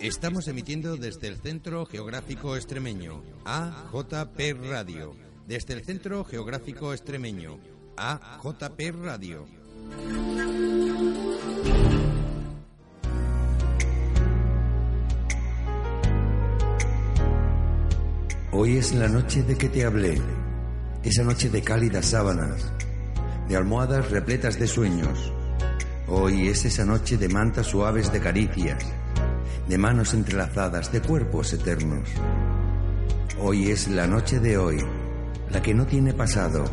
Estamos emitiendo desde el Centro Geográfico Extremeño, AJP Radio. Desde el Centro Geográfico Extremeño, AJP Radio. Hoy es la noche de que te hablé, esa noche de cálidas sábanas, de almohadas repletas de sueños. Hoy es esa noche de mantas suaves de caricias, de manos entrelazadas, de cuerpos eternos. Hoy es la noche de hoy, la que no tiene pasado,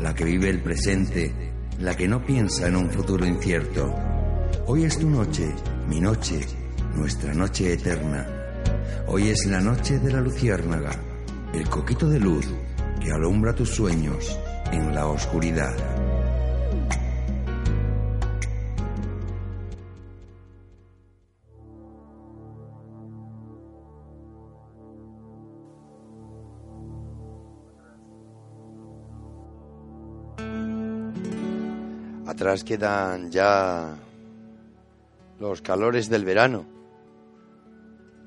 la que vive el presente, la que no piensa en un futuro incierto. Hoy es tu noche, mi noche, nuestra noche eterna. Hoy es la noche de la luciérnaga, el coquito de luz que alumbra tus sueños en la oscuridad. Atrás quedan ya los calores del verano.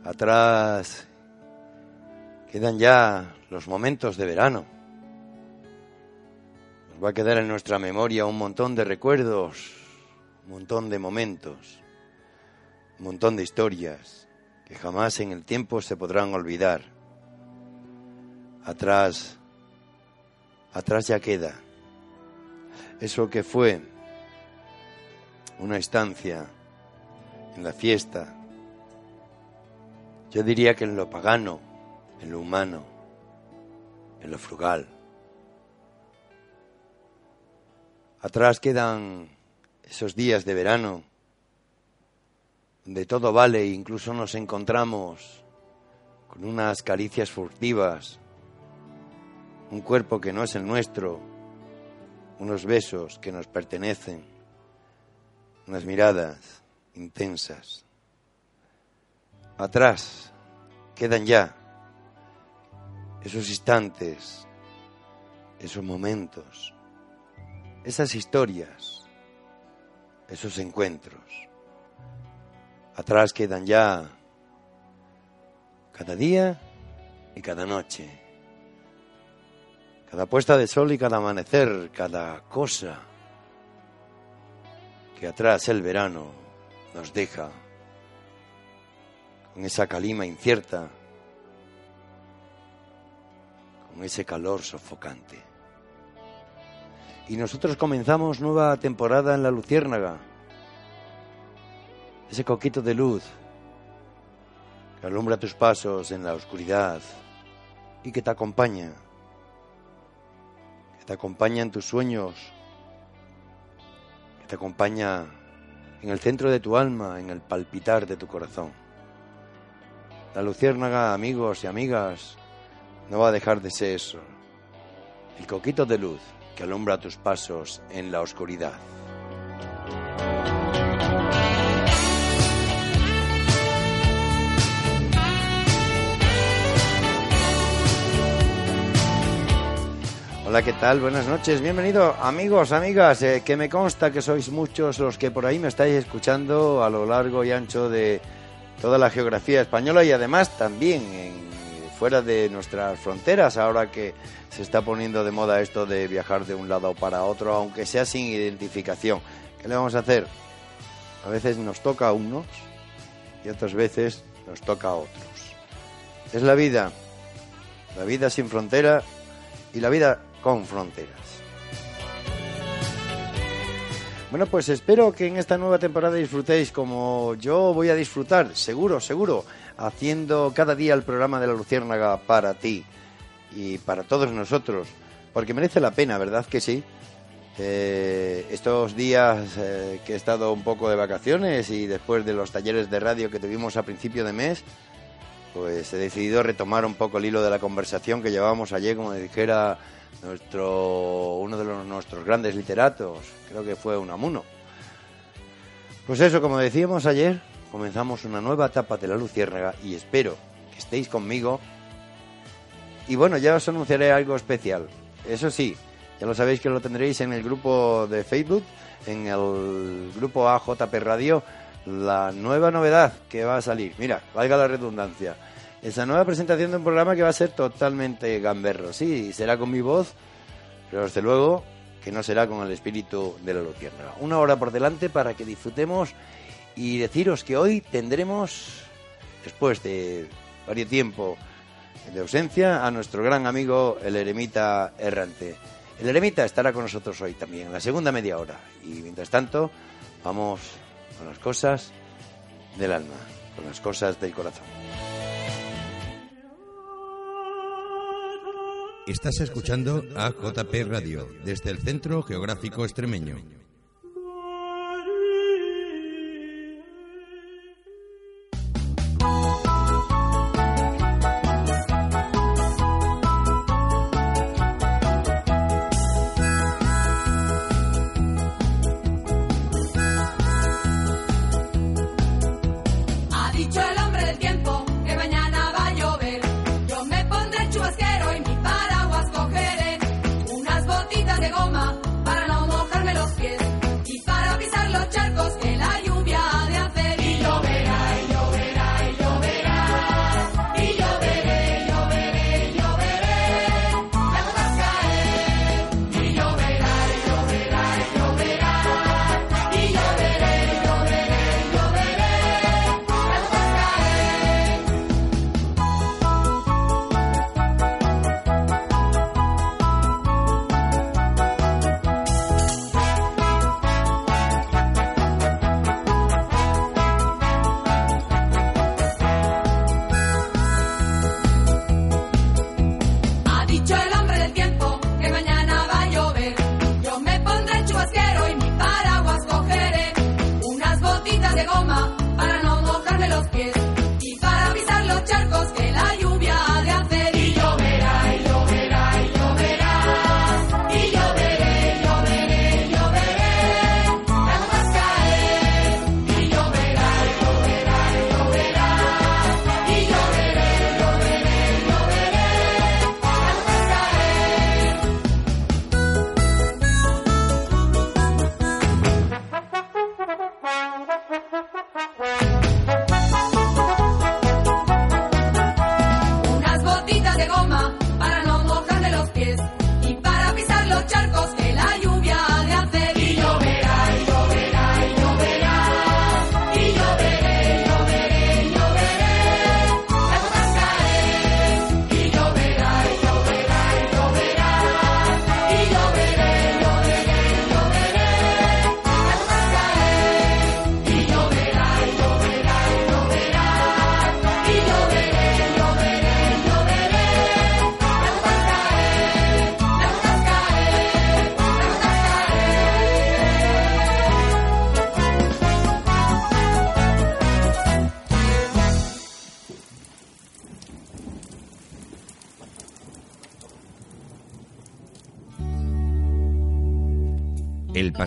Atrás quedan ya los momentos de verano. Nos va a quedar en nuestra memoria un montón de recuerdos, un montón de momentos, un montón de historias que jamás en el tiempo se podrán olvidar. Atrás, atrás ya queda eso que fue una estancia en la fiesta. Yo diría que en lo pagano, en lo humano, en lo frugal. Atrás quedan esos días de verano donde todo vale e incluso nos encontramos con unas caricias furtivas, un cuerpo que no es el nuestro, unos besos que nos pertenecen, unas miradas intensas. Atrás quedan ya esos instantes, esos momentos, esas historias, esos encuentros. Atrás quedan ya cada día y cada noche, cada puesta de sol y cada amanecer, cada cosa que atrás el verano nos deja con esa calima incierta, con ese calor sofocante. Y nosotros comenzamos nueva temporada en la Luciérnaga, ese coquito de luz que alumbra tus pasos en la oscuridad y que te acompaña, que te acompaña en tus sueños, te acompaña en el centro de tu alma, en el palpitar de tu corazón. La luciérnaga, amigos y amigas, no va a dejar de ser eso, el coquito de luz que alumbra tus pasos en la oscuridad. Hola, ¿qué tal? Buenas noches. Bienvenido, amigos, amigas, eh, que me consta que sois muchos los que por ahí me estáis escuchando a lo largo y ancho de toda la geografía española y además también fuera de nuestras fronteras, ahora que se está poniendo de moda esto de viajar de un lado para otro, aunque sea sin identificación. ¿Qué le vamos a hacer? A veces nos toca a unos y otras veces nos toca a otros. Es la vida, la vida sin frontera y la vida con fronteras. Bueno, pues espero que en esta nueva temporada disfrutéis como yo voy a disfrutar, seguro, seguro, haciendo cada día el programa de la Luciérnaga para ti y para todos nosotros, porque merece la pena, ¿verdad que sí? Eh, estos días eh, que he estado un poco de vacaciones y después de los talleres de radio que tuvimos a principio de mes, pues he decidido retomar un poco el hilo de la conversación que llevábamos ayer, como dijera nuestro, uno de los, nuestros grandes literatos, creo que fue Unamuno. Pues eso, como decíamos ayer, comenzamos una nueva etapa de la Luciérnaga y espero que estéis conmigo. Y bueno, ya os anunciaré algo especial. Eso sí, ya lo sabéis que lo tendréis en el grupo de Facebook, en el grupo AJP Radio, la nueva novedad que va a salir. Mira, valga la redundancia. Esa nueva presentación de un programa que va a ser totalmente gamberro. Sí, será con mi voz, pero desde luego que no será con el espíritu de la luciérnaga. Una hora por delante para que disfrutemos y deciros que hoy tendremos, después de varios tiempo de ausencia, a nuestro gran amigo el eremita errante. El eremita estará con nosotros hoy también, en la segunda media hora. Y mientras tanto, vamos con las cosas del alma, con las cosas del corazón. Estás escuchando a JP Radio desde el Centro Geográfico Extremeño.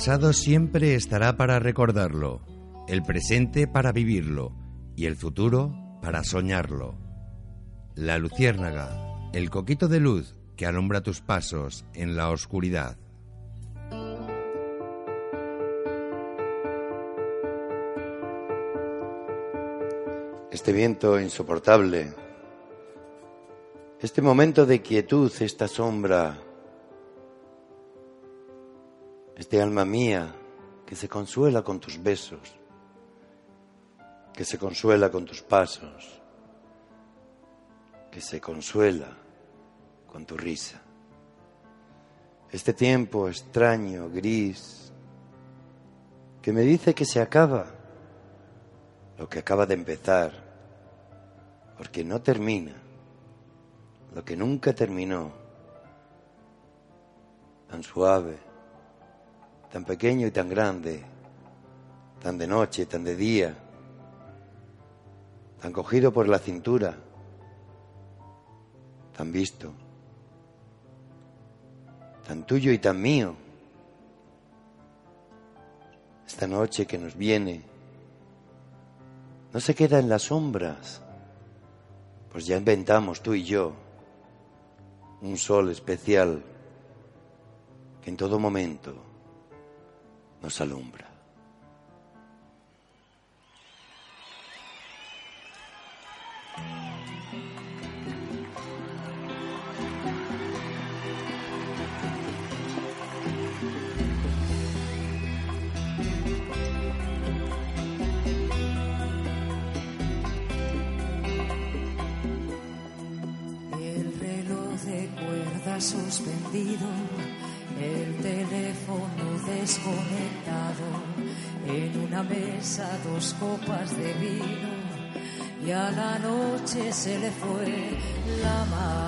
Pasado siempre estará para recordarlo, el presente para vivirlo y el futuro para soñarlo. La luciérnaga, el coquito de luz que alumbra tus pasos en la oscuridad. Este viento insoportable, este momento de quietud, esta sombra este alma mía que se consuela con tus besos, que se consuela con tus pasos, que se consuela con tu risa. Este tiempo extraño, gris, que me dice que se acaba lo que acaba de empezar, porque no termina lo que nunca terminó, tan suave tan pequeño y tan grande, tan de noche, tan de día, tan cogido por la cintura, tan visto, tan tuyo y tan mío. Esta noche que nos viene no se queda en las sombras, pues ya inventamos tú y yo un sol especial que en todo momento nos alumbra. Se le fue la mano.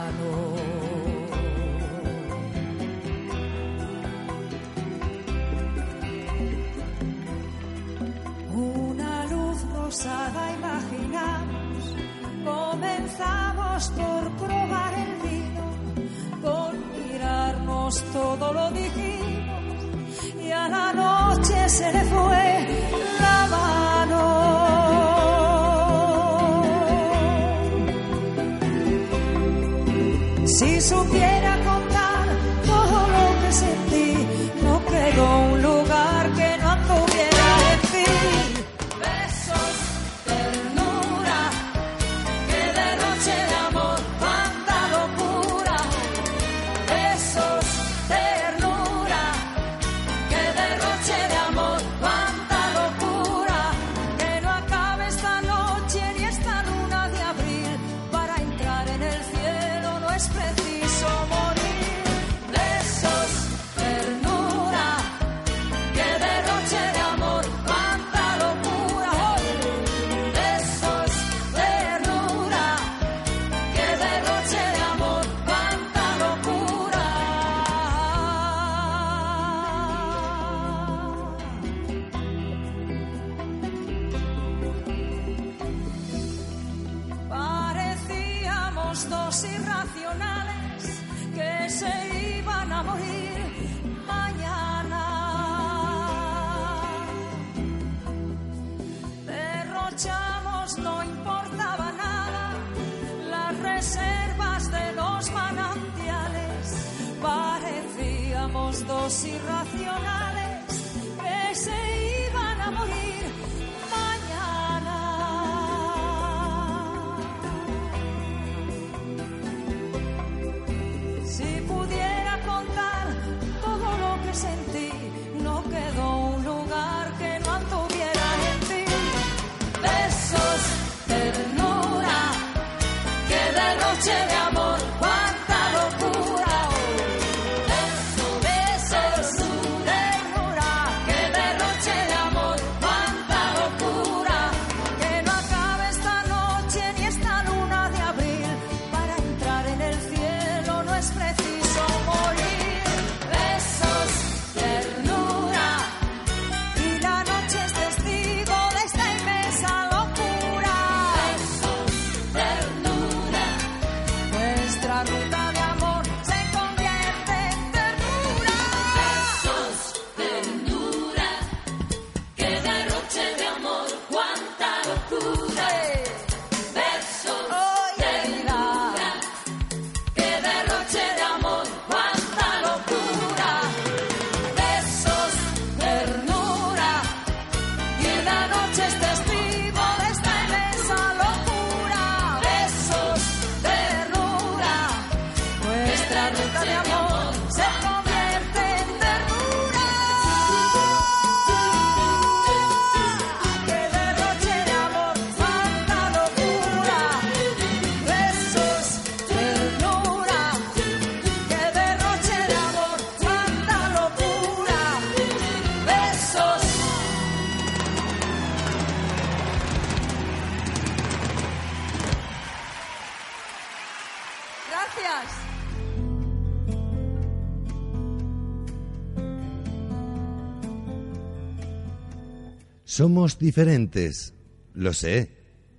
Somos diferentes, lo sé,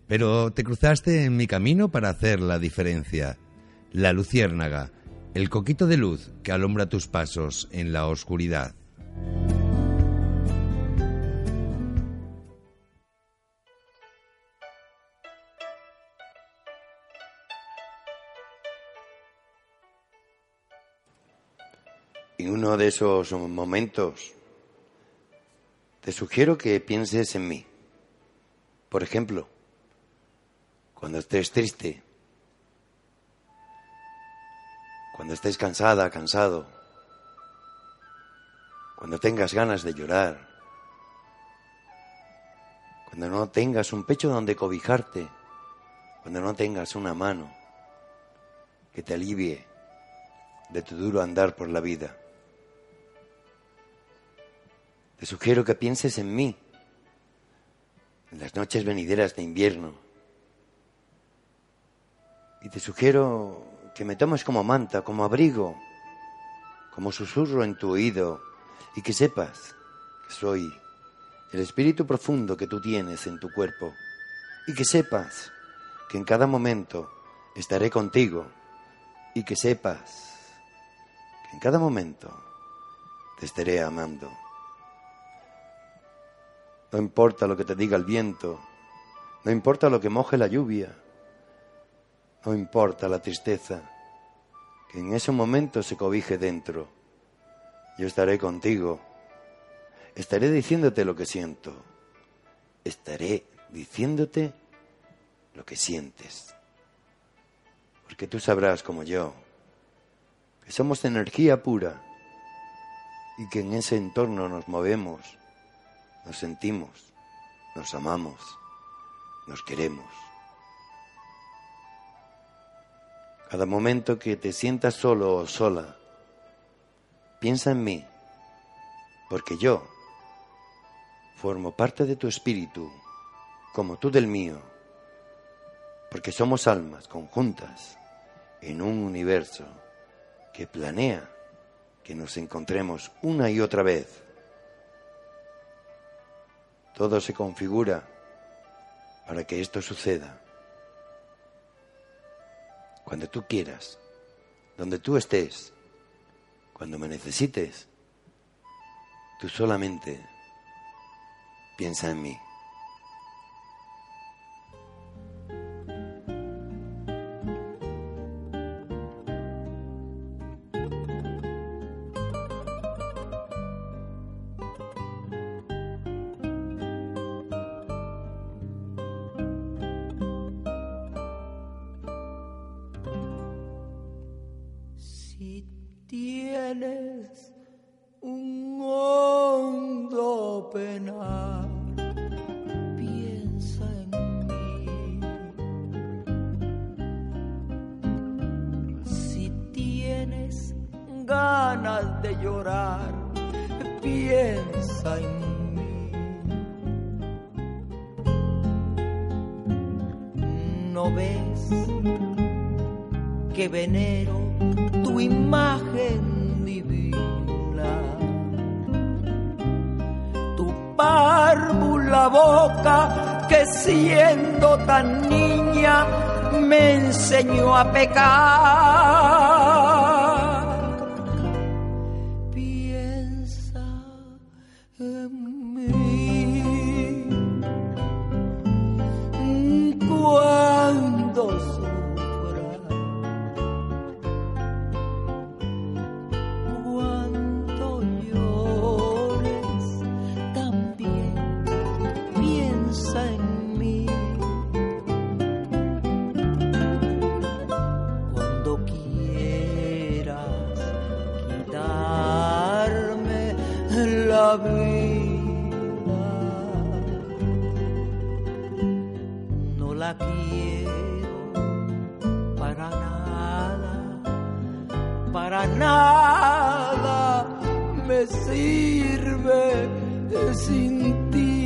pero te cruzaste en mi camino para hacer la diferencia. La luciérnaga, el coquito de luz que alumbra tus pasos en la oscuridad. En uno de esos momentos te sugiero que pienses en mí. Por ejemplo, cuando estés triste, cuando estés cansada, cansado, cuando tengas ganas de llorar, cuando no tengas un pecho donde cobijarte, cuando no tengas una mano que te alivie de tu duro andar por la vida. Te sugiero que pienses en mí, en las noches venideras de invierno. Y te sugiero que me tomes como manta, como abrigo, como susurro en tu oído y que sepas que soy el espíritu profundo que tú tienes en tu cuerpo y que sepas que en cada momento estaré contigo y que sepas que en cada momento te estaré amando. No importa lo que te diga el viento, no importa lo que moje la lluvia, no importa la tristeza, que en ese momento se cobije dentro. Yo estaré contigo, estaré diciéndote lo que siento, estaré diciéndote lo que sientes. Porque tú sabrás como yo que somos energía pura y que en ese entorno nos movemos nos sentimos, nos amamos, nos queremos. Cada momento que te sientas solo o sola, piensa en mí, porque yo formo parte de tu espíritu, como tú del mío, porque somos almas conjuntas en un universo que planea que nos encontremos una y otra vez todo se configura para que esto suceda. Cuando tú quieras, donde tú estés, cuando me necesites, tú solamente piensa en mí. A sirve sin ti.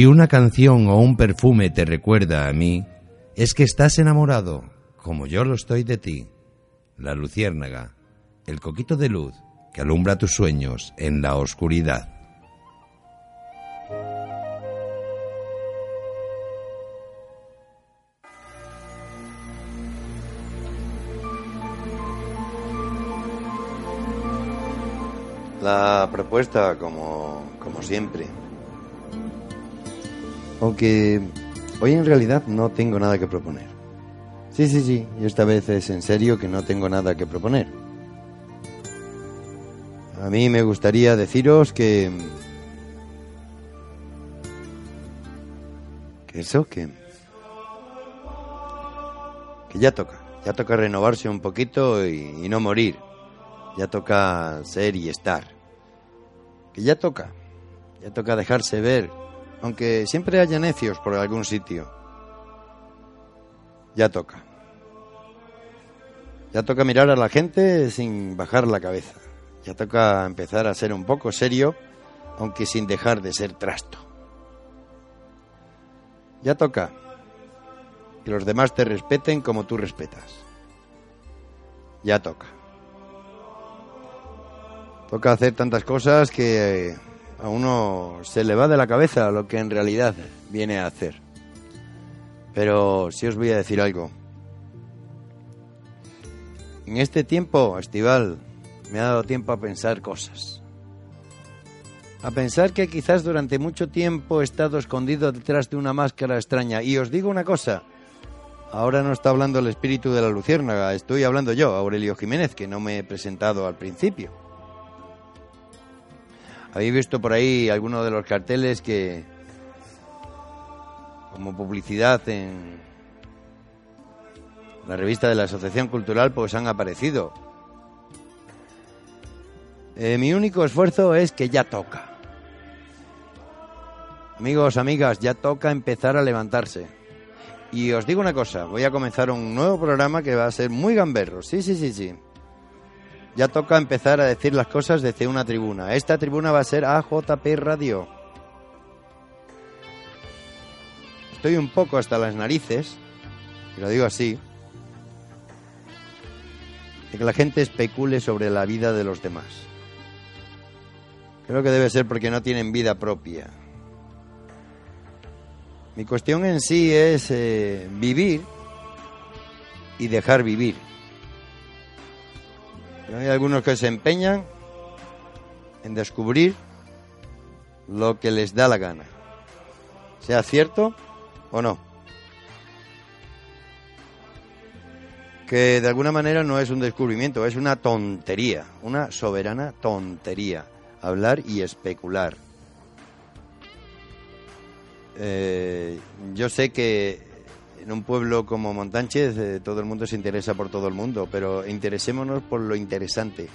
Si una canción o un perfume te recuerda a mí, es que estás enamorado, como yo lo estoy de ti. La luciérnaga, el coquito de luz que alumbra tus sueños en la oscuridad. La propuesta, como, como siempre. Aunque hoy en realidad no tengo nada que proponer. Sí, sí, sí, y esta vez es en serio que no tengo nada que proponer. A mí me gustaría deciros que... Que eso, que... Que ya toca, ya toca renovarse un poquito y, y no morir. Ya toca ser y estar. Que ya toca, ya toca dejarse ver, aunque siempre haya necios por algún sitio. Ya toca. Ya toca mirar a la gente sin bajar la cabeza. Ya toca empezar a ser un poco serio, aunque sin dejar de ser trasto. Ya toca que los demás te respeten como tú respetas. Ya toca. Toca hacer tantas cosas que a uno se le va de la cabeza lo que en realidad viene a hacer. Pero si os voy a decir algo. En este tiempo estival me ha dado tiempo a pensar cosas. A pensar que quizás durante mucho tiempo he estado escondido detrás de una máscara extraña. Y os digo una cosa, ahora no está hablando el espíritu de la luciérnaga, estoy hablando yo, Aurelio Jiménez, que no me he presentado al principio. Habéis visto por ahí algunos de los carteles que, como publicidad en la revista de la Asociación Cultural, pues han aparecido. Eh, mi único esfuerzo es que ya toca. Amigos, amigas, ya toca empezar a levantarse. Y os digo una cosa, voy a comenzar un nuevo programa que va a ser muy gamberro. Sí, sí, sí, sí. Ya toca empezar a decir las cosas desde una tribuna. Esta tribuna va a ser AJP Radio. Estoy un poco hasta las narices, y lo digo así, de que la gente especule sobre la vida de los demás. Creo que debe ser porque no tienen vida propia. Mi cuestión en sí es eh, vivir y dejar vivir. Hay algunos que se empeñan en descubrir lo que les da la gana. Sea cierto o no. Que de alguna manera no es un descubrimiento, es una tontería, una soberana tontería. Hablar y especular. Eh, yo sé que en un pueblo como Montánchez eh, todo el mundo se interesa por todo el mundo, pero interesémonos por lo interesante.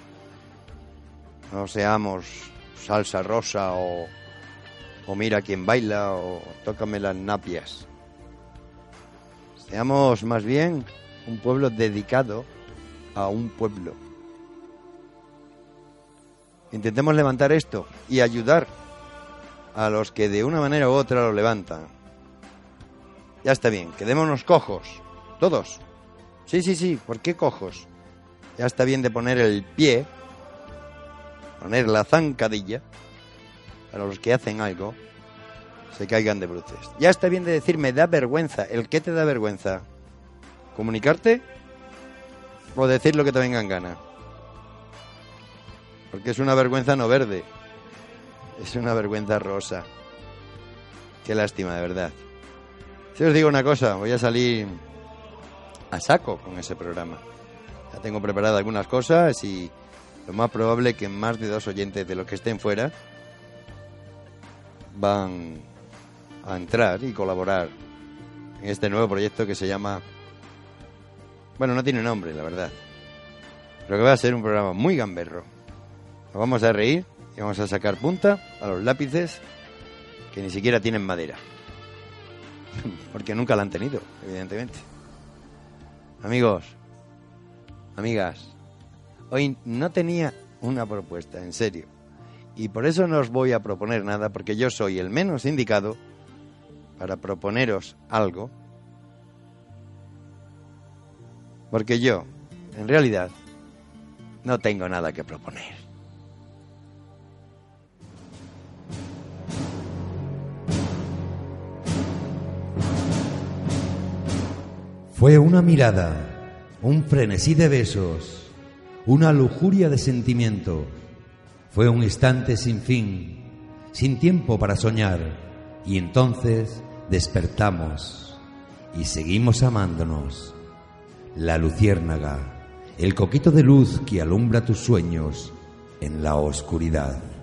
No seamos salsa rosa o, o mira quién baila o tócame las napias. Seamos más bien un pueblo dedicado a un pueblo. Intentemos levantar esto y ayudar a los que de una manera u otra lo levantan. Ya está bien, quedémonos cojos, todos. Sí, sí, sí, ¿por qué cojos? Ya está bien de poner el pie, poner la zancadilla, para los que hacen algo, se caigan de bruces. Ya está bien de decir, me da vergüenza. ¿El qué te da vergüenza? ¿Comunicarte? ¿O decir lo que te venga en gana? Porque es una vergüenza no verde. Es una vergüenza rosa. Qué lástima, de verdad. Si os digo una cosa, voy a salir a saco con ese programa. Ya tengo preparadas algunas cosas y lo más probable que más de dos oyentes de los que estén fuera van a entrar y colaborar en este nuevo proyecto que se llama... Bueno, no tiene nombre, la verdad. Pero que va a ser un programa muy gamberro. Nos vamos a reír y vamos a sacar punta a los lápices que ni siquiera tienen madera. Porque nunca la han tenido, evidentemente. Amigos, amigas, hoy no tenía una propuesta, en serio. Y por eso no os voy a proponer nada, porque yo soy el menos indicado para proponeros algo. Porque yo, en realidad, no tengo nada que proponer. Fue una mirada, un frenesí de besos, una lujuria de sentimientos. Fue un instante sin fin, sin tiempo para soñar, y entonces despertamos y seguimos amándonos. La luciérnaga, el coquito de luz que alumbra tus sueños en la oscuridad.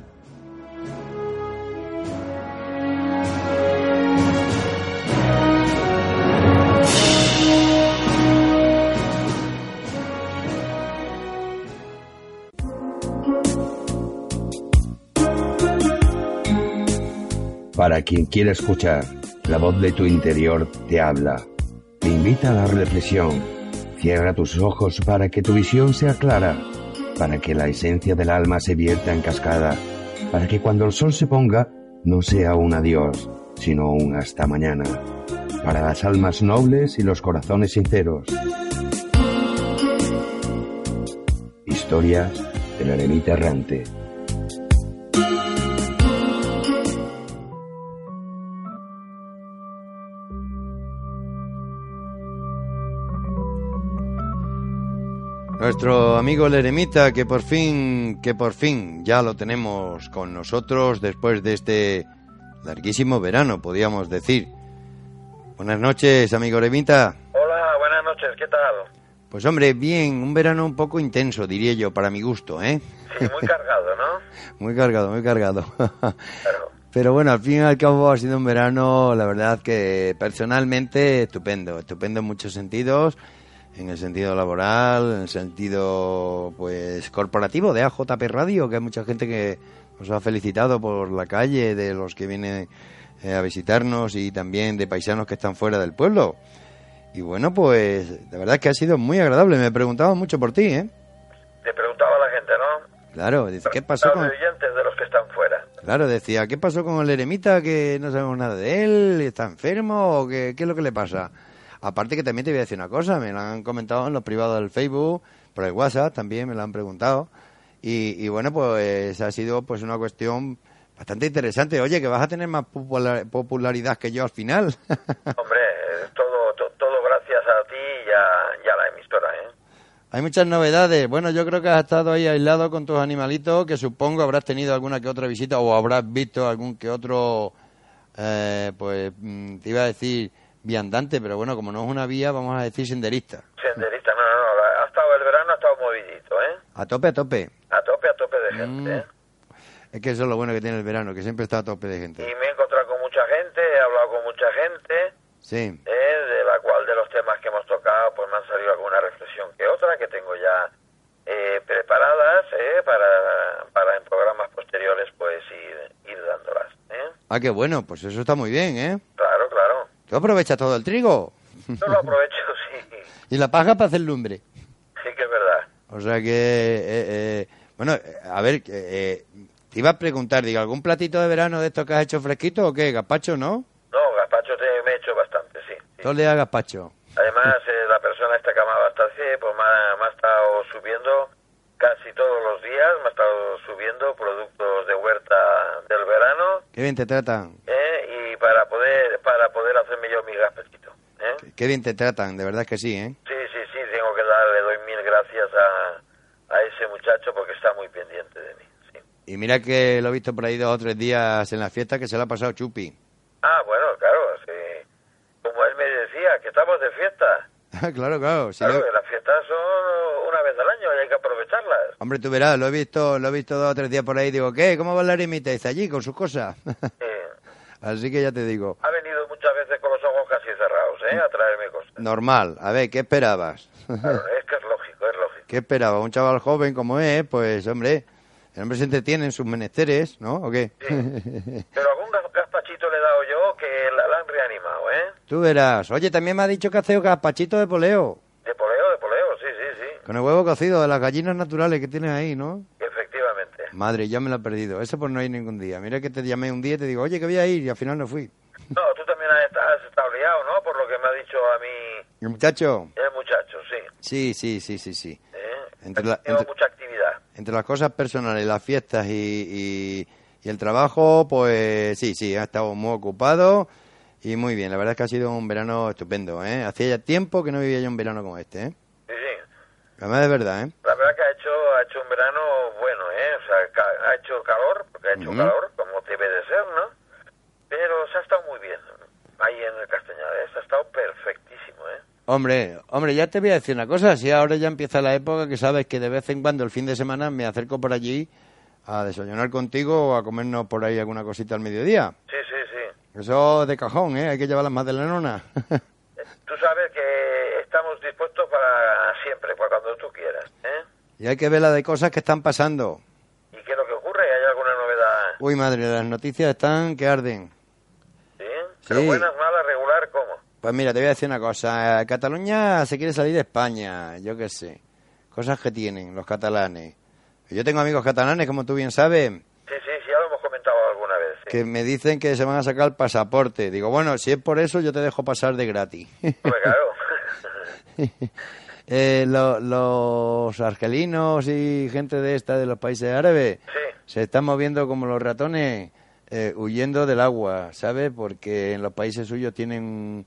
Para quien quiera escuchar, la voz de tu interior te habla. Te invita a la reflexión. Cierra tus ojos para que tu visión sea clara, para que la esencia del alma se vierta en cascada, para que cuando el sol se ponga no sea un adiós, sino un hasta mañana. Para las almas nobles y los corazones sinceros. Historias de la eremita errante. Nuestro amigo el eremita que por fin, que por fin ya lo tenemos con nosotros después de este larguísimo verano, podríamos decir. Buenas noches, amigo eremita. Hola, buenas noches, ¿qué tal? Pues hombre, bien, un verano un poco intenso, diría yo, para mi gusto, ¿eh? Sí, muy cargado, ¿no? muy cargado, muy cargado. Claro. Pero bueno, al fin y al cabo ha sido un verano, la verdad que personalmente estupendo, estupendo en muchos sentidos, en el sentido laboral, en el sentido pues corporativo de AJP Radio, que hay mucha gente que nos ha felicitado por la calle, de los que vienen eh, a visitarnos y también de paisanos que están fuera del pueblo. Y bueno, pues de verdad que ha sido muy agradable. Me preguntaban mucho por ti, ¿eh? Te preguntaba la gente, ¿no? Claro, dice, ¿qué pasó con...? oyentes de los que están fuera. Claro, decía, ¿qué pasó con el eremita? Que no sabemos nada de él, está enfermo, o qué, qué es lo que le pasa. Aparte que también te voy a decir una cosa, me lo han comentado en los privados del Facebook, por el WhatsApp también me lo han preguntado. Y, y bueno, pues ha sido pues una cuestión bastante interesante. Oye, que vas a tener más popular- popularidad que yo al final. Hombre, eh, todo, to- todo gracias a ti y a, y a la emisora, ¿eh? Hay muchas novedades. Bueno, yo creo que has estado ahí aislado con tus animalitos, que supongo habrás tenido alguna que otra visita o habrás visto algún que otro, eh, pues mm, te iba a decir viandante, pero bueno, como no es una vía, vamos a decir senderista. Senderista, no, no, no, ha estado el verano, ha estado movidito, ¿eh? A tope, a tope. A tope, a tope de gente, Mm. ¿eh? Es que eso es lo bueno que tiene el verano, que siempre está a tope de Y gente. me he encontrado con mucha gente, he hablado con mucha gente, Sí. ¿eh? de la cual de los temas que hemos tocado, pues me han salido alguna reflexión que otra que tengo ya eh, preparadas ¿eh? para, para en programas posteriores pues ir, ir dándolas. ¿eh? Ah, qué bueno, pues eso está muy bien, ¿eh? Tú aprovechas todo el trigo. Yo lo aprovecho, sí, Y la paja para hacer lumbre. sí que es verdad. O sea que, eh, eh, bueno, a ver, eh, eh, te iba a preguntar, digo, ¿algún platito de verano de estos que has hecho fresquito o qué? Gazpacho, ¿no? No, gazpacho te, me he hecho bastante, sí. sí. Todo el día gazpacho. Además, eh, la persona esta que amaba hasta así, pues me ha, me ha estado subiendo casi todos los días, me ha estado subiendo productos de huerta del verano, Qué bien te tratan. ¿eh? y para poder para poder hacerme yo mi gazpachito. ¿eh? Qué bien te tratan, de verdad que sí, ¿eh? Sí, sí, sí, tengo que darle, doy mil gracias a, a ese muchacho porque está muy pendiente de mí. Sí. Y mira que lo he visto por ahí dos o tres días en la fiesta que se lo ha pasado chupi. Ah, bueno, claro, sí. Como él me decía, que estamos de fiesta. claro, claro. si Claro, lo- que las fiestas son una vez al año y hay que aprovecharlas. Hombre, tú verás, lo he visto, lo he visto dos o tres días por ahí. Digo, ¿qué? ¿Cómo va la eremita? Dice allí con sus cosas. Eh, Así que ya te digo, ha venido muchas veces con los ojos casi cerrados, ¿eh? A traerme cosas. Normal. A ver, ¿qué esperabas? Claro, es que es lógico, es lógico. ¿Qué esperaba? Un chaval joven como es, pues hombre, el hombre se entretiene en sus menesteres, ¿no? ¿O qué? Pero algún gaz- gazpachito le he dado yo que la, la han reanimado, ¿eh? Tú verás. Oye, también me ha dicho que hace gazpachito de poleo. De poleo, de poleo, sí, sí, sí. Con el huevo cocido de las gallinas naturales que tienes ahí, ¿no? Efectivamente. Madre, ya me lo he perdido. Eso por no ir ningún día. Mira que te llamé un día y te digo, oye, que voy a ir y al final no fui. No, tú también has, has estado liado, ¿no? Por lo que me ha dicho a mí El muchacho. el muchacho, sí. Sí, sí, sí, sí, sí. ¿eh? Entre la- Tengo entre- mucha actividad. Entre las cosas personales, las fiestas y, y, y el trabajo, pues sí, sí, ha estado muy ocupado y muy bien. La verdad es que ha sido un verano estupendo, ¿eh? Hacía ya tiempo que no vivía yo un verano como este, ¿eh? Sí, sí. Además de verdad, ¿eh? La verdad que ha hecho, ha hecho un verano bueno, ¿eh? O sea, ca- ha hecho calor, porque ha hecho calor, como debe de ser, ¿no? Pero se ha estado muy bien ahí en el Castañar, ¿eh? Se ha estado perfectísimo, ¿eh? Hombre, hombre, ya te voy a decir una cosa. Si ahora ya empieza la época que sabes que de vez en cuando el fin de semana me acerco por allí a desayunar contigo o a comernos por ahí alguna cosita al mediodía. Sí, sí, sí. Eso de cajón, ¿eh? Hay que llevarlas más de la nona. Tú sabes que estamos dispuestos para siempre, para cuando tú quieras, ¿eh? y hay que ver la de cosas que están pasando. ¿Y qué es lo que ocurre? ¿Hay alguna novedad? Uy, madre, las noticias están que arden. ¿Sí? ¿Pero Sí. buenas, malas, regular, cómo? Pues mira, te voy a decir una cosa. Cataluña se quiere salir de España, yo qué sé. Cosas que tienen los catalanes. Yo tengo amigos catalanes, como tú bien sabes, Sí, sí, sí, ya lo hemos comentado alguna vez, sí. que me dicen que se van a sacar el pasaporte. Digo, bueno, si es por eso, yo te dejo pasar de gratis. Pues claro. Eh, lo- los argelinos y gente de esta de los países árabes sí, se están moviendo como los ratones eh, huyendo del agua, ¿sabes? Porque en los países suyos tienen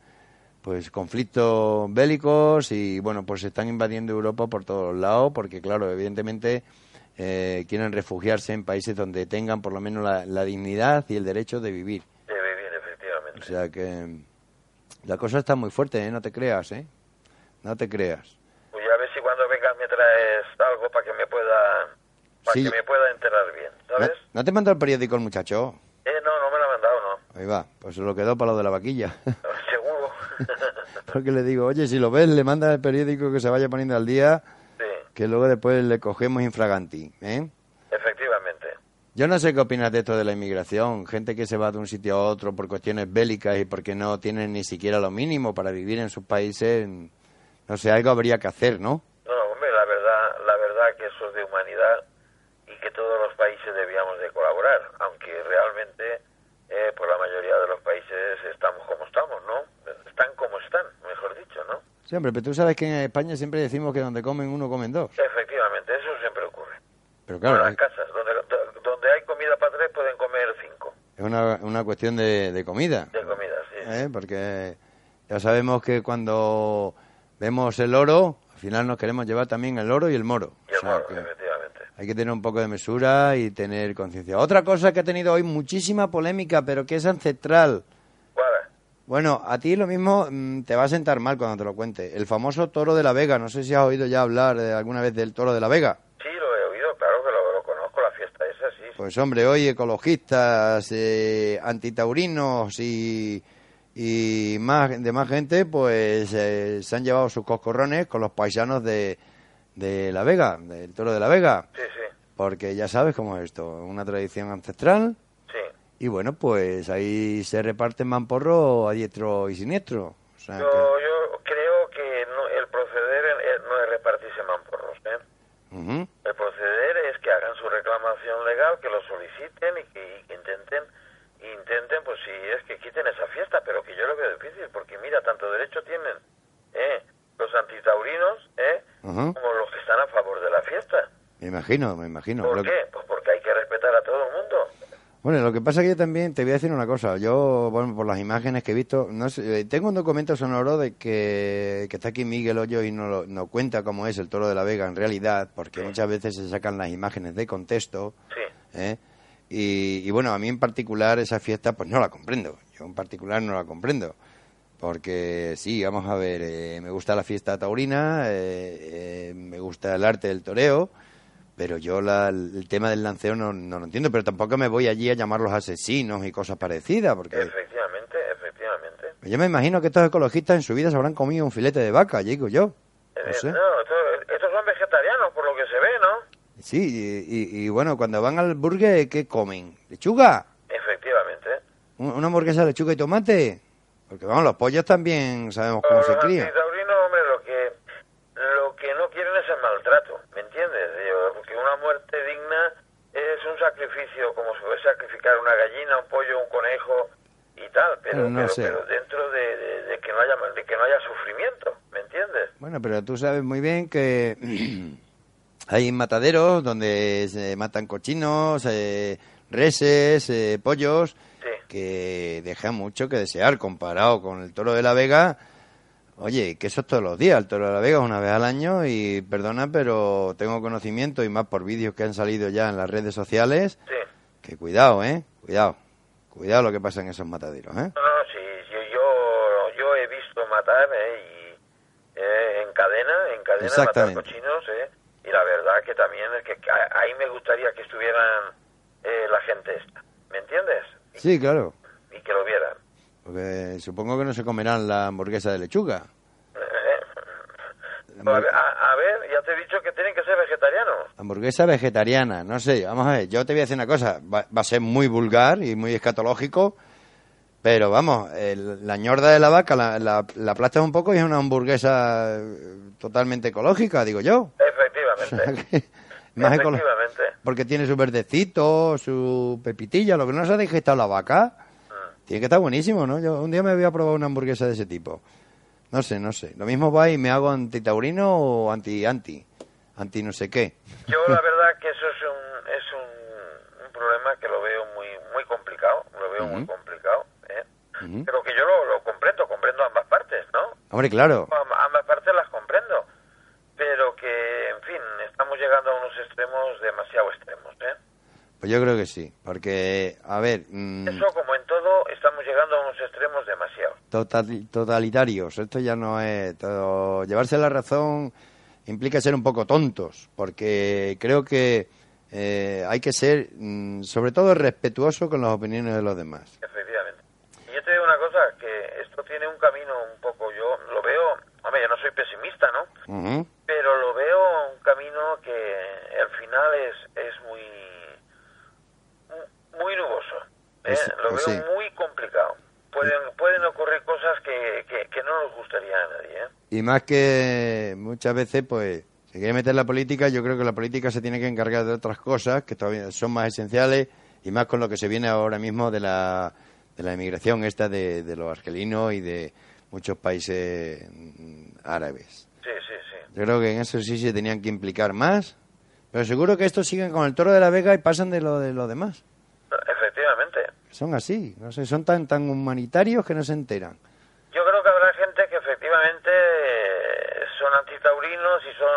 pues conflictos bélicos y bueno, pues están invadiendo Europa por todos lados porque claro, evidentemente eh, quieren refugiarse en países donde tengan por lo menos la, la dignidad y el derecho de vivir. de vivir, efectivamente. O sea que la cosa está muy fuerte, ¿eh? No te creas, ¿eh? No te creas. Pues ya a ver si cuando vengas me traes algo para que me pueda para Sí. que me pueda enterar bien, ¿No, ¿sabes? ¿no te mandó el periódico el muchacho? Eh, no, no me lo ha mandado, no. Ahí va, pues se lo quedó para lo de la vaquilla. Porque le digo, oye, si lo ves, le manda el periódico que se vaya poniendo al día, sí, que luego después le cogemos infraganti, ¿eh? efectivamente. Yo no sé qué opinas de esto de la inmigración, gente que se va de un sitio a otro por cuestiones bélicas y porque no tienen ni siquiera lo mínimo para vivir en sus países. No sé, algo habría que hacer, ¿no? No, hombre, la verdad, la verdad que eso es de humanidad y que todos los países debíamos de colaborar, aunque realmente eh, por la mayoría de los países estamos como estamos, ¿no? Están como están, mejor dicho, ¿no? Sí, hombre, pero tú sabes que en España siempre decimos que donde comen uno comen dos. Efectivamente, eso siempre ocurre. Pero en claro, las casas, donde, donde hay comida para tres pueden comer cinco es una, una cuestión de, de comida. de comida, sí. ¿eh? Porque ya sabemos que cuando vemos el oro, al final nos queremos llevar también el oro y el moro. Y el O sea moro, que. Hay que tener un poco de mesura y tener conciencia. Otra cosa que ha tenido hoy muchísima polémica, pero que es ancestral. Bueno, a ti lo mismo mm, te va a sentar mal cuando te lo cuente. El famoso toro de la Vega. No sé si has oído ya hablar eh, alguna vez del toro de la Vega. Sí, lo he oído, claro que lo, lo conozco, la fiesta esa, sí. Pues hombre, hoy ecologistas, eh, antitaurinos y, y más de más gente, pues eh, se han llevado sus coscorrones con los paisanos de, de La Vega, del Toro de la Vega, Sí, sí, porque ya sabes cómo es esto, una tradición ancestral sí. y bueno, pues ahí se reparten mamporro a diestro y siniestro. O sea Yo, que- yo creo que no, el proceder en- no es repartirse mamporros, ¿eh? El proceder es que hagan su reclamación legal, que lo soliciten y que, y que intenten, intenten, pues si es que quiten esa fiesta, pero que yo lo veo difícil, porque mira, tanto derecho tienen ¿eh? los antitaurinos ¿eh? Como los que están a favor de la fiesta. Me imagino, me imagino. ¿Por Lo- qué? Pues porque hay que respetar a todo el mundo. Bueno, lo que pasa es que yo también te voy a decir una cosa. Yo, bueno, por las imágenes que he visto, no sé, eh, tengo un documento sonoro de que, que está aquí Miguel Hoyo y no, no cuenta cómo es el toro de la Vega en realidad, porque muchas veces se sacan las imágenes de contexto. Sí. ¿eh? Y, y bueno, a mí en particular esa fiesta, pues no la comprendo. Yo en particular no la comprendo. Porque sí, vamos a ver, eh, me gusta la fiesta taurina, eh, eh, me gusta el arte del toreo, pero yo la- el tema del lanceo no, no lo entiendo, pero tampoco me voy allí a llamarlos asesinos y cosas parecidas, porque Efectivamente, efectivamente. yo me imagino que estos ecologistas en su vida se habrán comido un filete de vaca, digo yo. Eh, No sé. no, esto- estos son vegetarianos, por lo que se ve, ¿no? Sí, y, y- y bueno, cuando van al burger, ¿qué comen? ¿Lechuga? Efectivamente. ¿Un- ¿Una hamburguesa de lechuga y tomate? Porque vamos, los pollos también sabemos cómo se crían. antitaurinos, hombre, lo que, lo que no quieren es el maltrato, ¿me entiendes? Digo, porque una muerte digna es un sacrificio, como se puede sacrificar una gallina, un pollo, un conejo y tal, pero, Pero no pero, sé. pero dentro de, de- de que no haya de que no haya sufrimiento, ¿me entiendes? Bueno, pero tú sabes muy bien que hay mataderos donde se matan cochinos, eh, reses, eh, pollos. Que dejan mucho que desear comparado con el toro de la Vega. Oye, que eso es todos los días. El toro de la Vega es una vez al año y perdona, pero tengo conocimiento y más por vídeos que han salido ya en las redes sociales. Sí. Que cuidado, ¿eh? Cuidado. Cuidado lo que pasa en esos mataderos, ¿eh? No, no, sí, yo, yo, yo he visto matar, ¿eh? Y, eh, en cadena, en cadena matar cochinos, ¿eh? Y la verdad que también es que ahí me gustaría que estuvieran eh, la gente esta, ¿me entiendes? Sí, claro. Y que lo vieran. Porque supongo que no se comerán la hamburguesa de lechuga. A ver, a- a ver, ya te he dicho que tienen que ser vegetarianos. Hamburguesa vegetariana, no sé, vamos a ver, yo te voy a decir una cosa, va, va a ser muy vulgar y muy escatológico, pero vamos, el- la ñorda de la vaca la, la, la aplastas un poco y es una hamburguesa eh, totalmente ecológica, digo yo. Efectivamente. Más Efectivamente. porque tiene su verdecito, su pepitilla, lo que no se ha digestado la vaca, tiene que estar buenísimo, ¿no? Yo un día me voy a probar una hamburguesa de ese tipo. No sé, no sé. Lo mismo va y me hago antitaurino o anti-anti. Anti no sé qué. Yo la verdad que eso es un, es un, un problema que lo veo muy muy complicado, lo veo muy complicado, ¿eh? Pero que yo lo, lo comprendo, comprendo ambas partes, ¿no? Hombre, claro. Am- ambas partes las comprendo, pero que, en fin, estamos llegando a unos extremos demasiado extremos, ¿eh? Pues yo creo que sí. Porque, a ver, mm, Eso, como en todo, estamos llegando a unos extremos demasiado. total- totalitarios. Esto ya no es... todo- Llevarse la razón implica ser un poco tontos. Porque creo que eh, hay que ser, mm, sobre todo, respetuoso con las opiniones de los demás. Efectivamente. Y yo te digo una cosa, que esto tiene un camino un poco, yo lo veo, hombre, yo no soy pesimista, ¿no? Ujú. Pero lo veo un camino que al final es, es muy, muy nuboso. ¿eh? Lo pues veo sí. muy complicado. Pueden, pueden ocurrir cosas que, que, que no nos gustaría a nadie, ¿eh? Y más que muchas veces, pues, se quiere meter la política, yo creo que la política se tiene que encargar de otras cosas que todavía son más esenciales y más con lo que se viene ahora mismo de la, de la inmigración esta de, de los argelinos y de muchos países mm, árabes. Sí, sí, sí. Yo creo que en eso sí se tenían que implicar más, pero seguro que estos siguen con el toro de la Vega y pasan de lo de los demás. Efectivamente. Son así, no sé, son tan, tan humanitarios que no se enteran. Yo creo que habrá gente que efectivamente son antitaurinos y son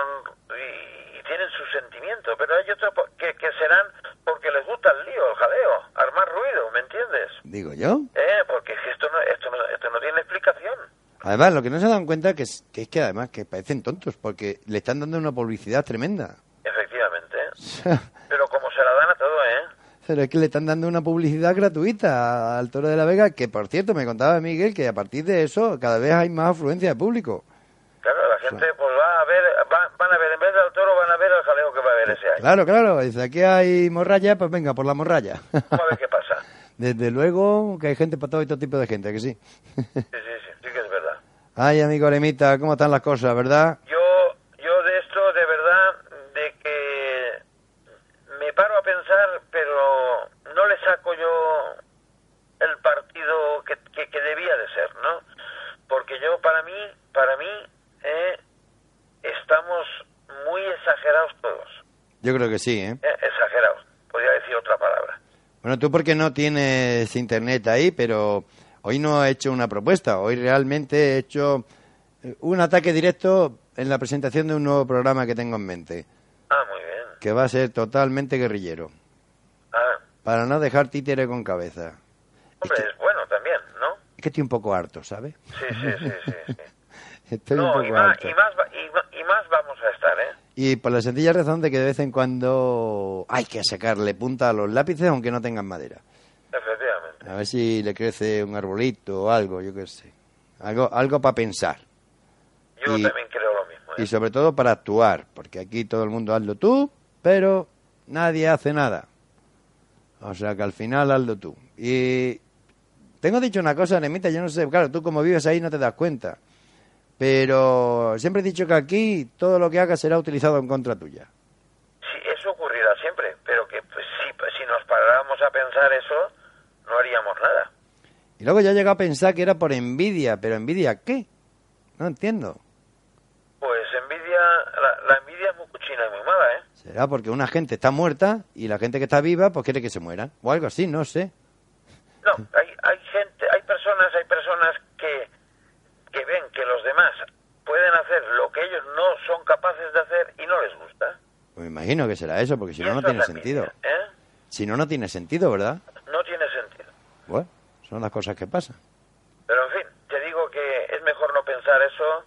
y, y tienen sus sentimientos, pero hay otros que, que serán porque les gusta el lío, el jaleo, armar ruido, ¿me entiendes? Digo yo. Eh, porque es que esto no, esto no, esto no tiene explicación. Además, lo que no se dan cuenta que es que, es que además que parecen tontos, porque le están dando una publicidad tremenda. Pero como se la dan a todo, ¿eh? Pero es que le están dando una publicidad gratuita al Toro de la Vega, que por cierto me contaba Miguel que a partir de eso cada vez hay más afluencia de público. Claro, la gente pues va a ver, va- van a ver, en vez del toro van a ver el jaleo que va a haber ese año. Claro, claro, dice aquí hay morralla, pues venga, por la morralla. Vamos a ver qué pasa. Desde luego que hay gente para todo y todo tipo de gente, que sí. Sí, sí, sí, sí que es verdad. Ay, amigo Lemita, ¿cómo están las cosas, verdad? Yo de esto, de verdad, de que me paro a pensar, pero no le saco yo el partido que, que, que debía de ser, ¿no? Para mí, para mí, eh, estamos muy exagerados todos. Yo creo que sí, ¿eh? eh, exagerados, podría decir otra palabra. Bueno, tú porque no tienes internet ahí, pero hoy no he hecho una propuesta. Hoy realmente he hecho eh, un ataque directo en la presentación de un nuevo programa que tengo en mente, Ah, muy bien. que va a ser totalmente guerrillero, Ah, para no dejar títere con cabeza. hombre, es bueno también, ¿no? Es que estoy un poco harto, ¿sabes? Sí, sí, sí, sí. sí. Estoy un no, poco y más, harto. y, más, y, más vamos a estar, ¿eh? Y por la sencilla razón de que de vez en cuando hay que sacarle punta a los lápices aunque no tengan madera. Efectivamente. A ver si le crece un arbolito o algo, yo qué sé. Algo, algo para pensar. Yo Y- también creo lo mismo, ¿eh? Y sobre todo para actuar, porque aquí todo el mundo hazlo tú, pero nadie hace nada. O sea que al final hazlo tú. Y tengo dicho una cosa, Nemita, yo no sé, claro, tú como vives ahí no te das cuenta. Pero siempre he dicho que aquí todo lo que hagas será utilizado en contra tuya. Sí, eso ocurrirá siempre, pero que pues, si, si nos paráramos a pensar eso, no haríamos nada. Y luego ya he llegado a pensar que era por envidia, pero ¿envidia qué? No entiendo. Pues envidia, la, la envidia es muy cuchina y muy mala, ¿eh? Será porque una gente está muerta y la gente que está viva pues quiere que se mueran. O algo así, no sé. No, hay, hay gente, hay personas, hay personas que, que ven que los demás pueden hacer lo que ellos no son capaces de hacer y no les gusta. Pues me imagino que será eso, porque si no, no es tiene sentido. ¿eh? Si no, no tiene sentido, ¿verdad? No tiene sentido. Bueno, son las cosas que pasan. Pero en fin, te digo que es mejor no pensar eso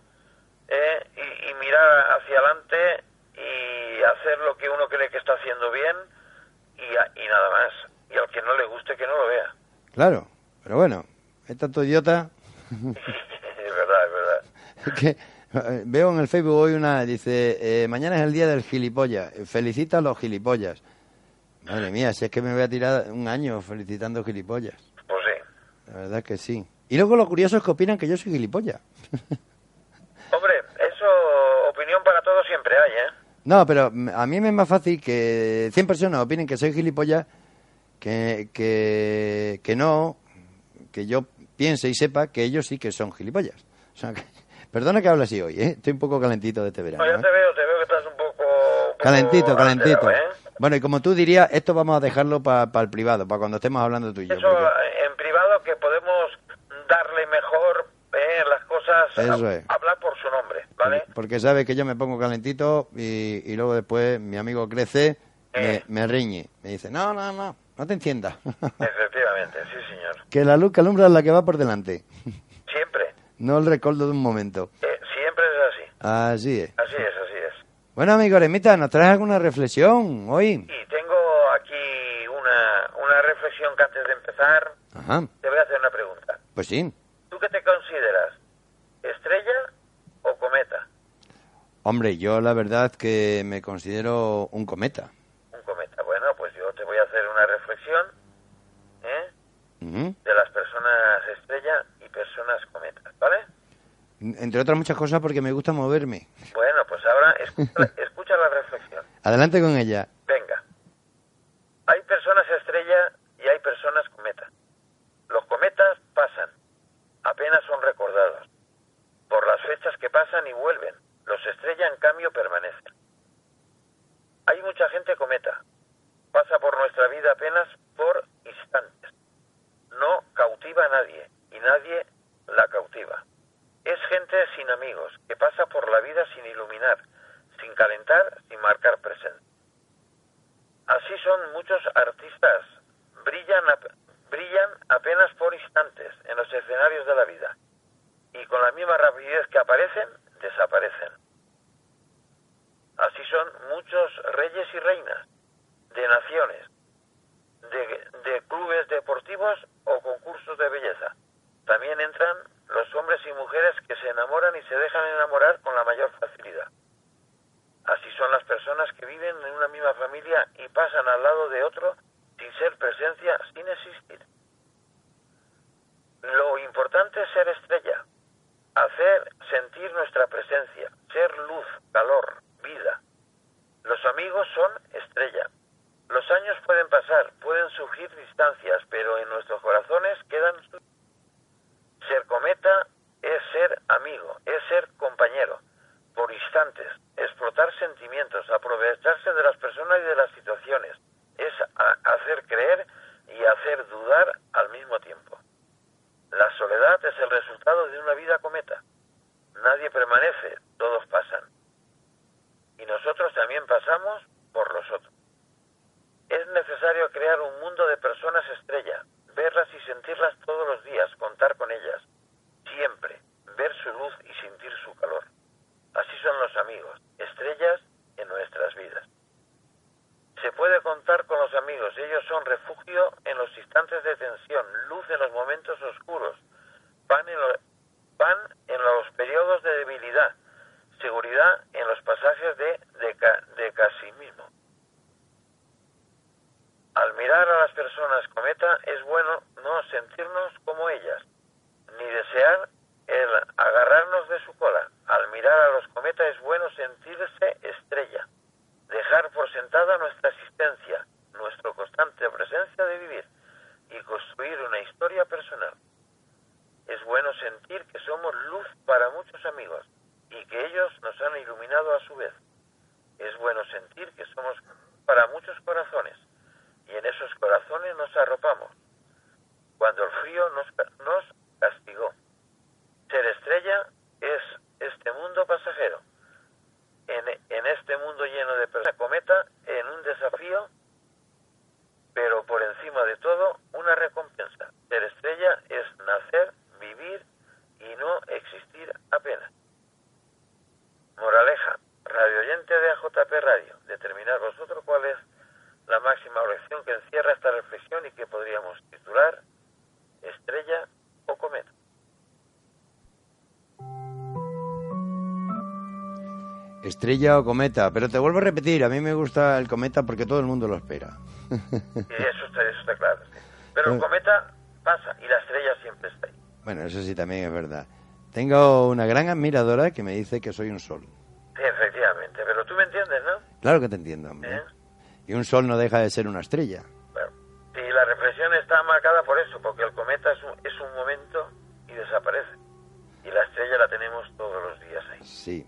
¿eh? y, y mirar hacia adelante y hacer lo que uno cree que está haciendo bien y, a- y nada más. Y al que no le guste, que no lo vea. Claro, pero bueno, esta tu idiota es verdad, es verdad. que veo en el Facebook hoy una, dice, eh, mañana es el día del gilipollas, felicita a los gilipollas. Madre mía, si es que me voy a tirar un año felicitando gilipollas. Pues sí. La verdad es que sí. Y luego lo curioso es que opinan que yo soy gilipollas. Hombre, eso, opinión para todos siempre hay, ¿eh? No, pero a mí me es más fácil que 100 personas opinen que soy gilipollas que, que, que no, que yo piense y sepa que ellos sí que son gilipollas. O sea, que- perdona que hable así hoy, ¿eh? Estoy un poco calentito de este verano. No, ya ¿eh? te veo, te veo que estás un poco... un poco Calentito, calentito. alterado, ¿eh? Bueno, y como tú dirías, esto vamos a dejarlo para el privado, para cuando estemos hablando tú y yo. Eso porque- en privado que podemos darle mejor eh, las cosas, Eso a- es. hablar por su nombre, ¿vale? Porque sabe que yo me pongo calentito y, y luego después mi amigo crece, me, me riñe. Me dice, no, no, no, no te enciendas. Efectivamente, sí señor. que la luz que alumbra es la que va por delante, Siempre, no el recuerdo de un momento. eh, siempre es así. Así es. Así es, así es. Bueno, amigo Eremita, ¿nos traes alguna reflexión hoy? Y tengo aquí una, una reflexión que antes de empezar Ajá, te voy a hacer una pregunta. pues sí. ¿Tú qué te consideras? ¿Estrella o cometa? Hombre, yo la verdad que me considero un cometa. Un cometa. Bueno, pues yo te voy a hacer una reflexión ¿eh? De las personas estrella y personas cometas, ¿vale? Entre otras muchas cosas porque me gusta moverme. Bueno, pues ahora escucha, escucha la reflexión. Adelante con ella. Venga. Hay personas estrella y hay personas cometa. Los cometas pasan, apenas son recordados. Por las fechas que pasan y vuelven. Los estrella, en cambio, permanecen. Hay mucha gente cometa. Pasa por nuestra vida apenas por instantes. No cautiva a nadie y nadie la cautiva. Es gente sin amigos, que pasa por la vida sin iluminar, sin calentar, sin marcar presencia. Así son muchos artistas, brillan, ap- brillan apenas por instantes en los escenarios de la vida y con la misma rapidez que aparecen, desaparecen. Así son muchos reyes y reinas de naciones, de, de clubes deportivos o concursos de belleza. También entran los hombres y mujeres que se enamoran y se dejan enamorar con la mayor facilidad. Así son las personas que viven en una misma familia y pasan al lado de otro sin ser presencia, sin existir. Lo importante es ser estrella, hacer sentir nuestra presencia, ser luz, calor, vida. Los amigos son estrella. Los años pueden pasar, pueden surgir distancias, pero en nuestros corazones quedan sus ser cometa es ser amigo, es ser compañero, por instantes, explotar sentimientos, aprovecharse de las personas y de las situaciones, es a- hacer creer y amanece, todos pasan. Y nosotros también pasamos por los otros. Es necesario crear un mundo de personas estrella, verlas y sentirlas todos los días, contar con ellas, siempre, ver su luz y sentir su calor. Así son los amigos, estrellas en nuestras vidas. Se puede contar con los amigos, ellos son refugio en los instantes de tensión, luz en los momentos oscuros, pan en, lo- pan en los periodos de debilidad, seguridad en los pasajes de, de, ca- de casimismo. Al mirar a las personas cometa es bueno no sentirnos como ellas, ni desear el agarrarnos de su cola. Al mirar a los cometas es bueno sentirse estrella, dejar por sentada nuestra existencia, nuestra constante presencia de vivir y construir una historia personal. Es bueno sentir que somos luz para muchos amigos y que ellos nos han iluminado a su vez. Es bueno sentir que somos para muchos corazones y en esos corazones nos arropamos. Cuando el frío nos, nos castigó. Ser estrella es este mundo pasajero. En, en este mundo lleno de personas, cometa en un desafío, pero por encima de todo, una recompensa. Ser estrella es nacer, vivir y no existir apenas. Moraleja, radio oyente de AJP Radio, determinar vosotros cuál es la máxima oración que encierra esta reflexión y que podríamos titular Estrella o Cometa. Estrella o cometa, pero te vuelvo a repetir, a mí me gusta el cometa porque todo el mundo lo espera. Y eso está, eso está claro. sí. Pero el cometa pasa y la estrella siempre está ahí. Bueno, eso sí también es verdad. Tengo una gran admiradora que me dice que soy un sol. Sí, efectivamente. Pero tú me entiendes, ¿no? Claro que te entiendo, hombre. ¿Eh? Y un sol no deja de ser una estrella. Bueno, sí, la reflexión está marcada por eso, porque el cometa es un, es un momento y desaparece. Y la estrella la tenemos todos los días ahí. Sí,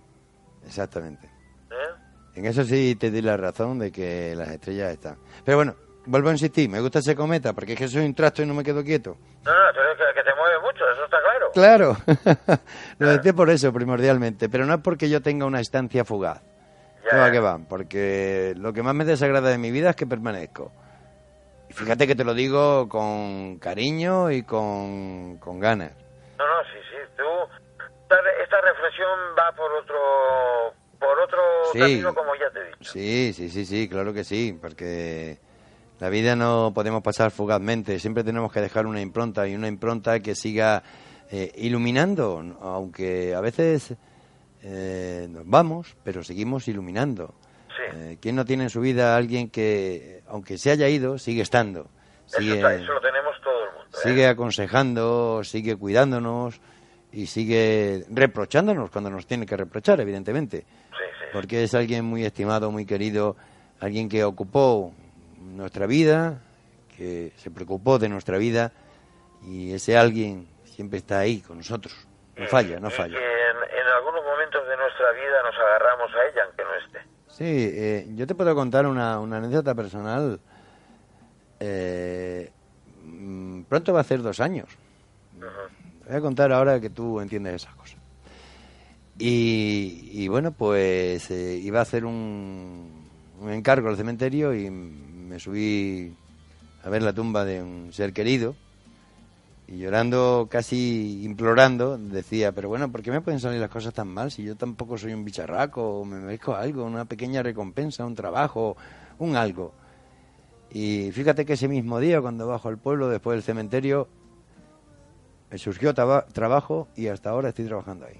exactamente. ¿Eh? En eso sí te di la razón de que las estrellas están. Pero bueno, vuelvo a insistir, me gusta ese cometa porque es que soy un trasto y no me quedo quieto. No, no, pero es que, que te mueve mucho, eso está claro. Claro, lo decía por eso primordialmente, pero no es porque yo tenga una estancia fugaz. Ya. Porque lo que más me desagrada de mi vida es que permanezco. Y fíjate que te lo digo con cariño y con, con ganas. No, no, sí, sí. Tú, esta reflexión va por otro, por otro Sí. camino, como ya te he dicho. Sí, sí, sí, sí, claro que sí, porque la vida no podemos pasar fugazmente, siempre tenemos que dejar una impronta y una impronta que siga eh, iluminando, aunque a veces eh, nos vamos, pero seguimos iluminando. Sí. Eh, ¿Quién no tiene en su vida a alguien que, aunque se haya ido, sigue estando? Eso, Sigue, está- eso lo tenemos todo el mundo. ¿eh? sigue aconsejando, sigue cuidándonos y sigue reprochándonos cuando nos tiene que reprochar, evidentemente Sí, sí. porque es alguien muy estimado, muy querido, alguien que ocupó nuestra vida, que se preocupó de nuestra vida y ese alguien siempre está ahí con nosotros. No falla, no Y falla. en algunos momentos de nuestra vida nos agarramos a ella, aunque no esté. Sí, eh, yo te puedo contar una, una anécdota personal. Eh, mm, pronto va a hacer dos años. Voy a contar ahora que tú entiendes esas cosas. Y, y bueno, pues eh, iba a hacer un, un encargo al cementerio y me subí a ver la tumba de un ser querido y llorando, casi implorando, decía, pero bueno, ¿por qué me pueden salir las cosas tan mal si yo tampoco soy un bicharraco o me merezco algo, una pequeña recompensa, un trabajo, un algo? Y fíjate que ese mismo día, cuando bajo al pueblo, después del cementerio, me surgió trabajo y hasta ahora estoy trabajando ahí.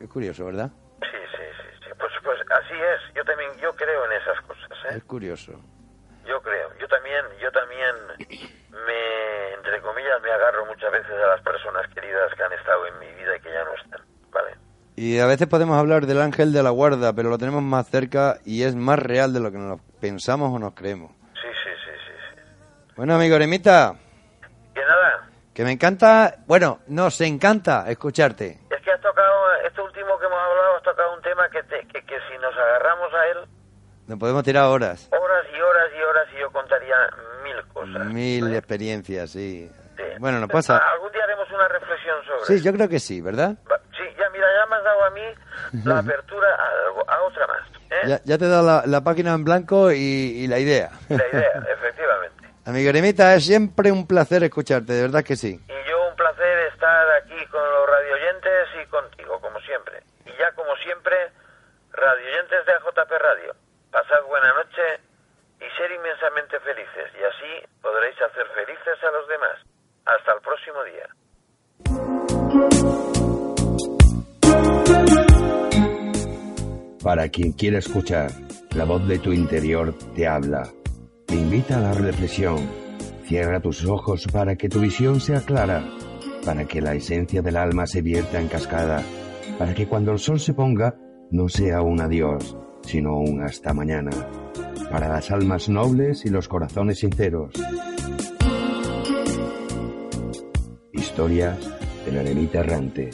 Es curioso, ¿verdad? Sí, sí, sí, sí. Pues, pues así es. Yo también, yo creo en esas cosas, ¿eh? Es curioso. Yo creo. Yo también, yo también me, entre comillas, me agarro muchas veces a las personas queridas que han estado en mi vida y que ya no están, ¿vale? Y a veces podemos hablar del ángel de la guarda, pero lo tenemos más cerca y es más real de lo que nos pensamos o nos creemos. Sí, sí, sí, sí, sí. Bueno, amigo Eremita, Que nada, que me encanta, bueno, nos encanta escucharte. es que has tocado, este último que hemos hablado, has tocado un tema que, te- que, que si nos agarramos a él, Nos podemos tirar horas, horas y horas y horas y yo contaría mil cosas. mil experiencias, sí. Sí. Bueno, no pasa. Algún día haremos una reflexión sobre Sí, eso. yo creo que sí, ¿verdad? Sí, ya mira, ya me has dado a mí la apertura a, a otra más. ¿eh? Ya, ya te he dado la, la página en blanco y, y la idea. La idea, efectivamente. Amigo Eremita, es siempre un placer escucharte, de verdad que sí. Y yo un placer estar aquí con los radioyentes y contigo, como siempre. Y ya como siempre, radioyentes de AJP Radio, pasad buena noche y ser inmensamente felices. Y así podréis hacer felices a los demás. Hasta el próximo día. Para quien quiera escuchar, la voz de tu interior te habla. Te invita a la reflexión. Cierra tus ojos para que tu visión sea clara, para que la esencia del alma se vierta en cascada, para que cuando el sol se ponga no sea un adiós, sino un hasta mañana. Para las almas nobles y los corazones sinceros. Historias de la eremita errante.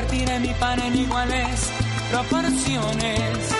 Repartiré mi pan en iguales proporciones.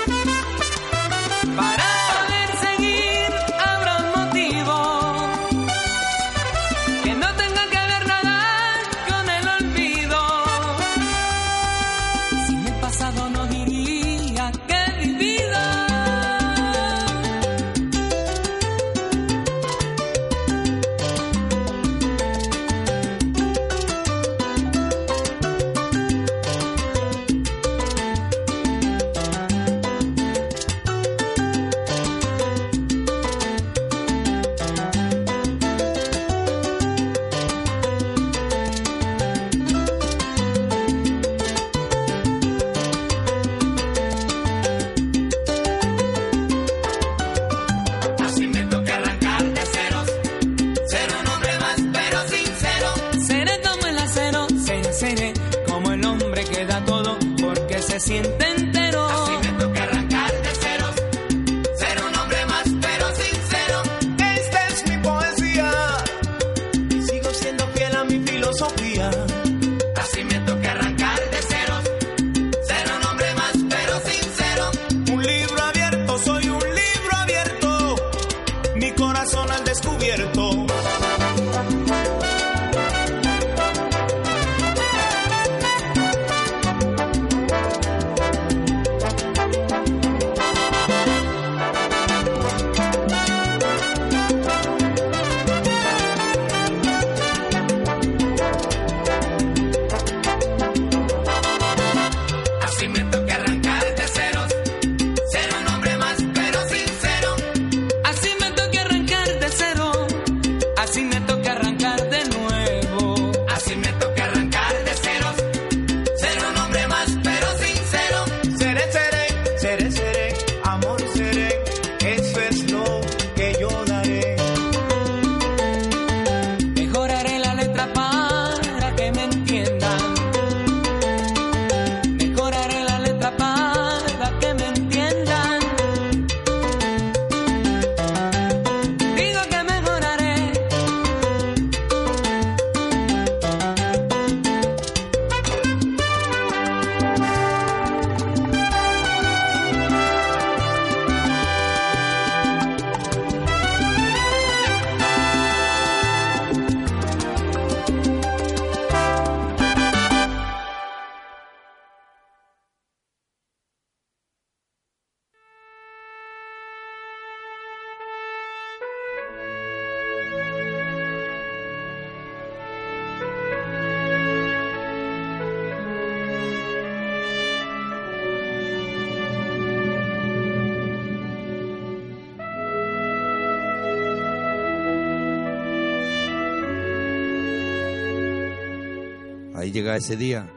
Ese día,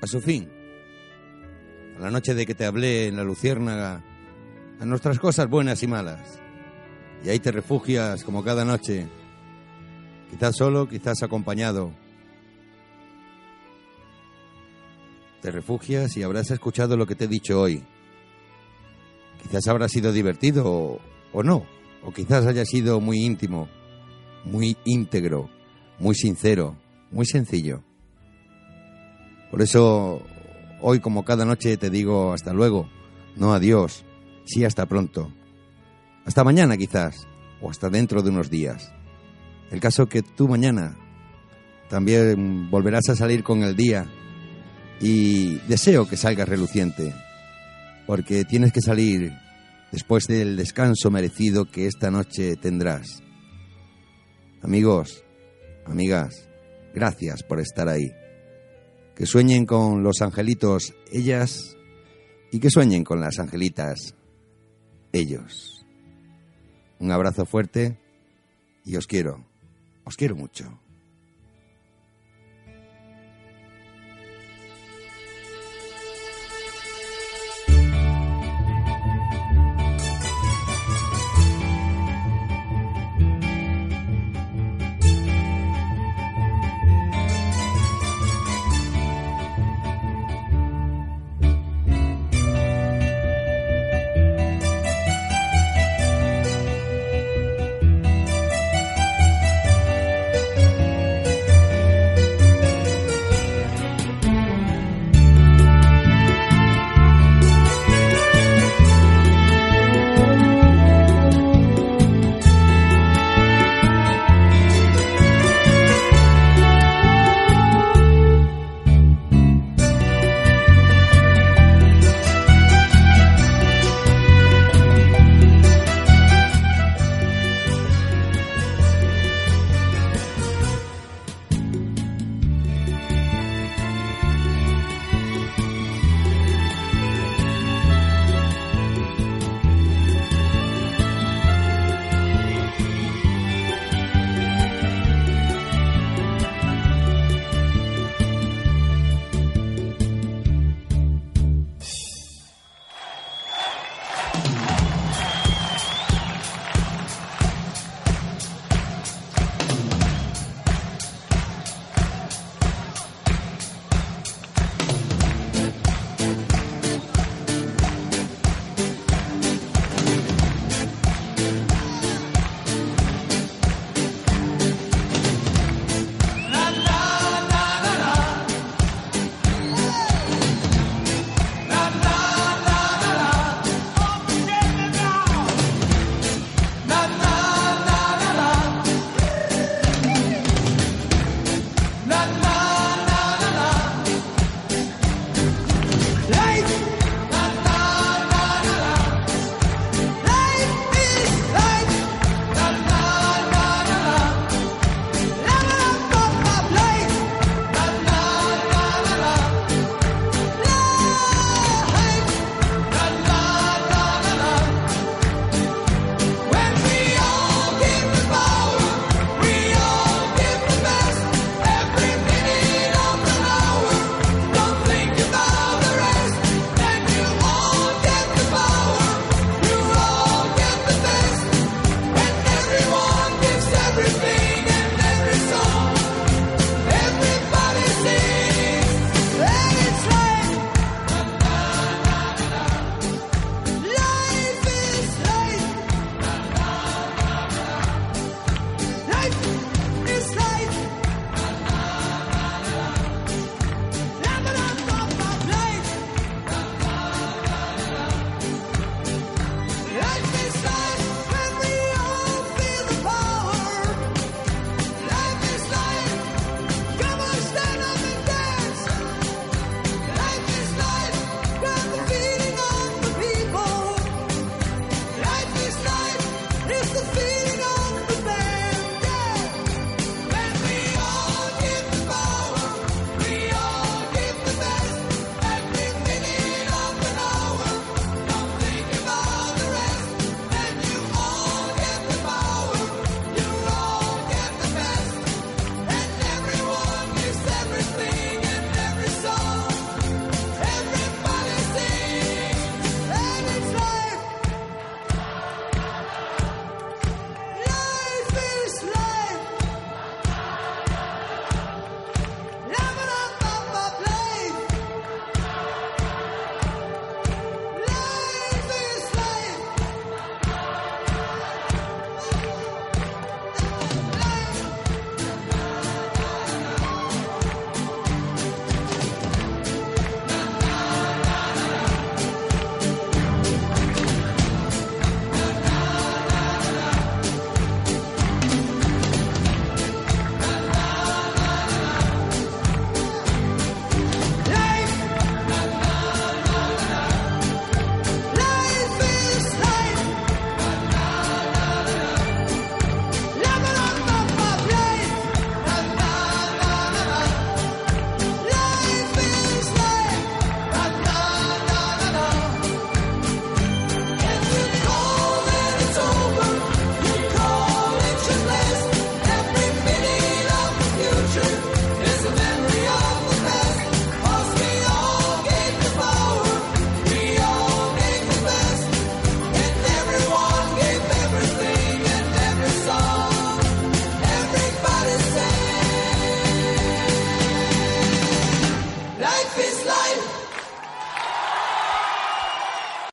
a su fin. A la noche de que te hablé en la luciérnaga, a nuestras cosas buenas y malas. Y ahí te refugias como cada noche, quizás solo, quizás acompañado. Te refugias y habrás escuchado lo que te he dicho hoy. Quizás habrá sido divertido o, o no, o quizás haya sido muy íntimo, muy íntegro, muy sincero, muy sencillo. Por eso, hoy como cada noche te digo hasta luego, no adiós, sí hasta pronto. Hasta mañana quizás, o hasta dentro de unos días. El caso que tú mañana también volverás a salir con el día y deseo que salgas reluciente, porque tienes que salir después del descanso merecido que esta noche tendrás. Amigos, amigas, gracias por estar ahí. Que sueñen con los angelitos ellas y que sueñen con las angelitas ellos. Un abrazo fuerte y os quiero, os quiero mucho.